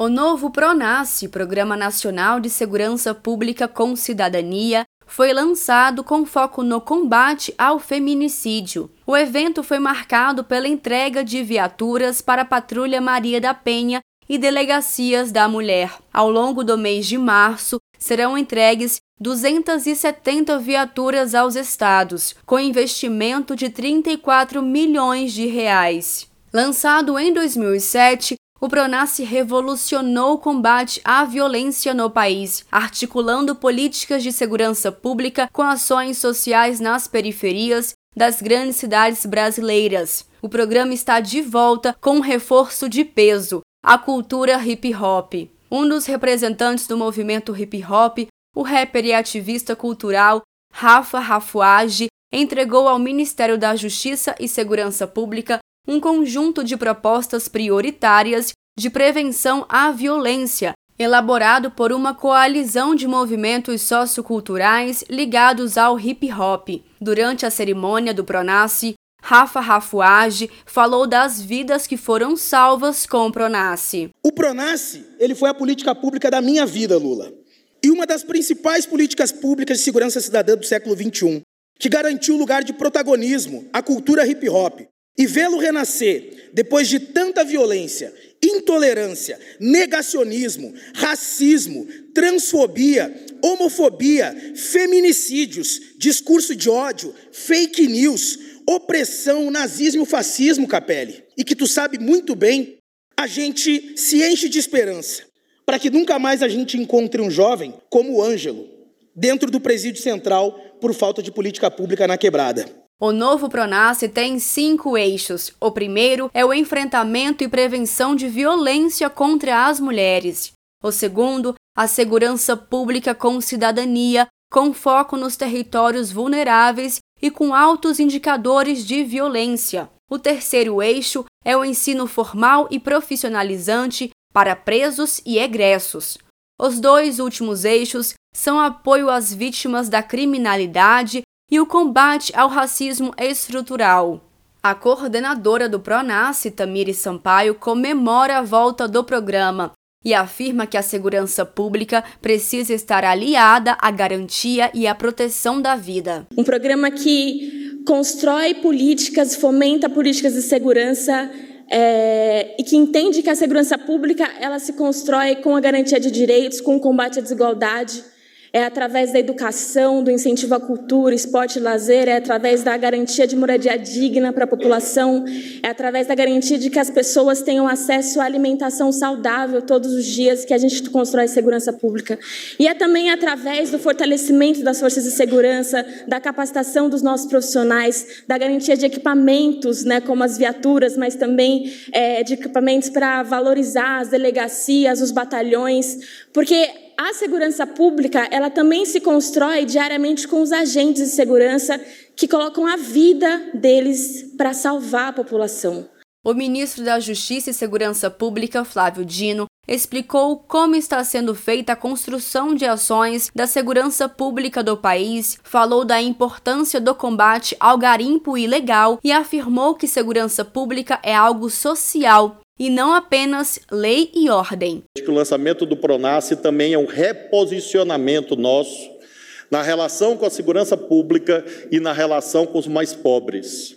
O novo PRONASSE, Programa Nacional de Segurança Pública com Cidadania, foi lançado com foco no combate ao feminicídio. O evento foi marcado pela entrega de viaturas para a Patrulha Maria da Penha e delegacias da mulher. Ao longo do mês de março, serão entregues 270 viaturas aos estados, com investimento de 34 milhões de reais. Lançado em 2007, o Pronace revolucionou o combate à violência no país, articulando políticas de segurança pública com ações sociais nas periferias das grandes cidades brasileiras. O programa está de volta com um reforço de peso, a cultura hip hop. Um dos representantes do movimento hip hop, o rapper e ativista cultural Rafa Rafuage, entregou ao Ministério da Justiça e Segurança Pública um conjunto de propostas prioritárias de prevenção à violência, elaborado por uma coalizão de movimentos socioculturais ligados ao hip hop. Durante a cerimônia do Pronace, Rafa Rafuage falou das vidas que foram salvas com o Pronace. O Pronace, ele foi a política pública da minha vida, Lula. E uma das principais políticas públicas de segurança cidadã do século XXI, que garantiu o lugar de protagonismo à cultura hip hop, e vê-lo renascer depois de tanta violência, intolerância, negacionismo, racismo, transfobia, homofobia, feminicídios, discurso de ódio, fake news, opressão, nazismo, fascismo, Capelli. E que tu sabe muito bem, a gente se enche de esperança para que nunca mais a gente encontre um jovem como o Ângelo dentro do presídio central por falta de política pública na quebrada. O novo Pronace tem cinco eixos. O primeiro é o enfrentamento e prevenção de violência contra as mulheres. O segundo, a segurança pública com cidadania, com foco nos territórios vulneráveis e com altos indicadores de violência. O terceiro eixo é o ensino formal e profissionalizante para presos e egressos. Os dois últimos eixos são apoio às vítimas da criminalidade e o combate ao racismo estrutural. A coordenadora do Pronace, Tamiri Sampaio, comemora a volta do programa e afirma que a segurança pública precisa estar aliada à garantia e à proteção da vida. Um programa que constrói políticas, fomenta políticas de segurança é, e que entende que a segurança pública ela se constrói com a garantia de direitos, com o combate à desigualdade é através da educação, do incentivo à cultura, esporte e lazer, é através da garantia de moradia digna para a população, é através da garantia de que as pessoas tenham acesso à alimentação saudável todos os dias que a gente constrói segurança pública. E é também através do fortalecimento das forças de segurança, da capacitação dos nossos profissionais, da garantia de equipamentos, né, como as viaturas, mas também é, de equipamentos para valorizar as delegacias, os batalhões, porque a segurança pública, ela também se constrói diariamente com os agentes de segurança que colocam a vida deles para salvar a população. O ministro da Justiça e Segurança Pública, Flávio Dino, explicou como está sendo feita a construção de ações da segurança pública do país, falou da importância do combate ao garimpo ilegal e afirmou que segurança pública é algo social e não apenas lei e ordem. O lançamento do Pronace também é um reposicionamento nosso na relação com a segurança pública e na relação com os mais pobres.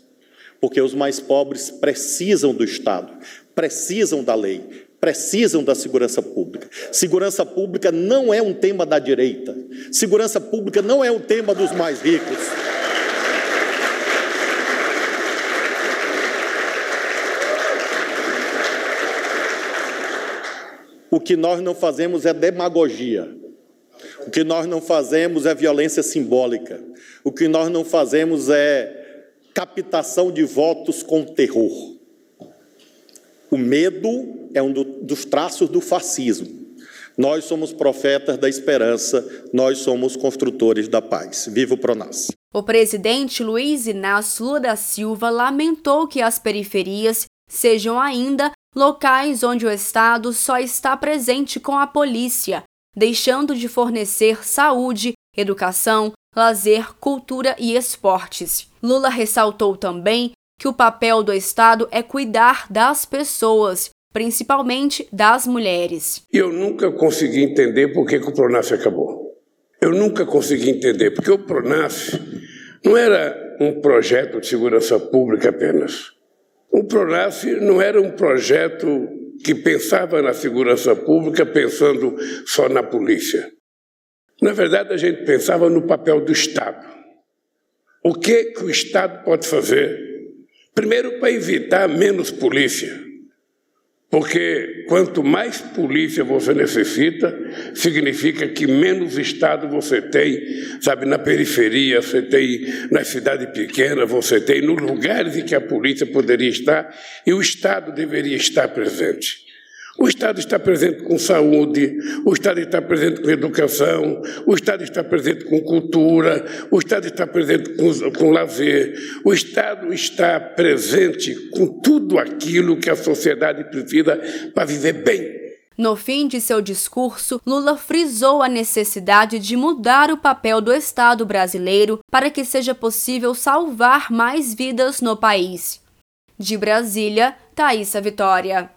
Porque os mais pobres precisam do Estado, precisam da lei, precisam da segurança pública. Segurança pública não é um tema da direita. Segurança pública não é um tema dos mais ricos. O que nós não fazemos é demagogia. O que nós não fazemos é violência simbólica. O que nós não fazemos é captação de votos com terror. O medo é um dos traços do fascismo. Nós somos profetas da esperança, nós somos construtores da paz. Viva o Pronas. O presidente Luiz Inácio Lula da Silva lamentou que as periferias sejam ainda locais onde o Estado só está presente com a polícia, deixando de fornecer saúde, educação, lazer, cultura e esportes. Lula ressaltou também que o papel do Estado é cuidar das pessoas, principalmente das mulheres. Eu nunca consegui entender por que, que o Pronaf acabou. Eu nunca consegui entender, porque o Pronaf não era um projeto de segurança pública apenas. O Pronaf não era um projeto que pensava na segurança pública pensando só na polícia. Na verdade, a gente pensava no papel do Estado. O que, que o Estado pode fazer? Primeiro, para evitar menos polícia. Porque quanto mais polícia você necessita, significa que menos Estado você tem, sabe, na periferia, você tem na cidade pequena, você tem nos lugares em que a polícia poderia estar e o Estado deveria estar presente. O Estado está presente com saúde, o Estado está presente com educação, o Estado está presente com cultura, o Estado está presente com, com lazer, o Estado está presente com tudo aquilo que a sociedade precisa para viver bem. No fim de seu discurso, Lula frisou a necessidade de mudar o papel do Estado brasileiro para que seja possível salvar mais vidas no país. De Brasília, Thaisa Vitória.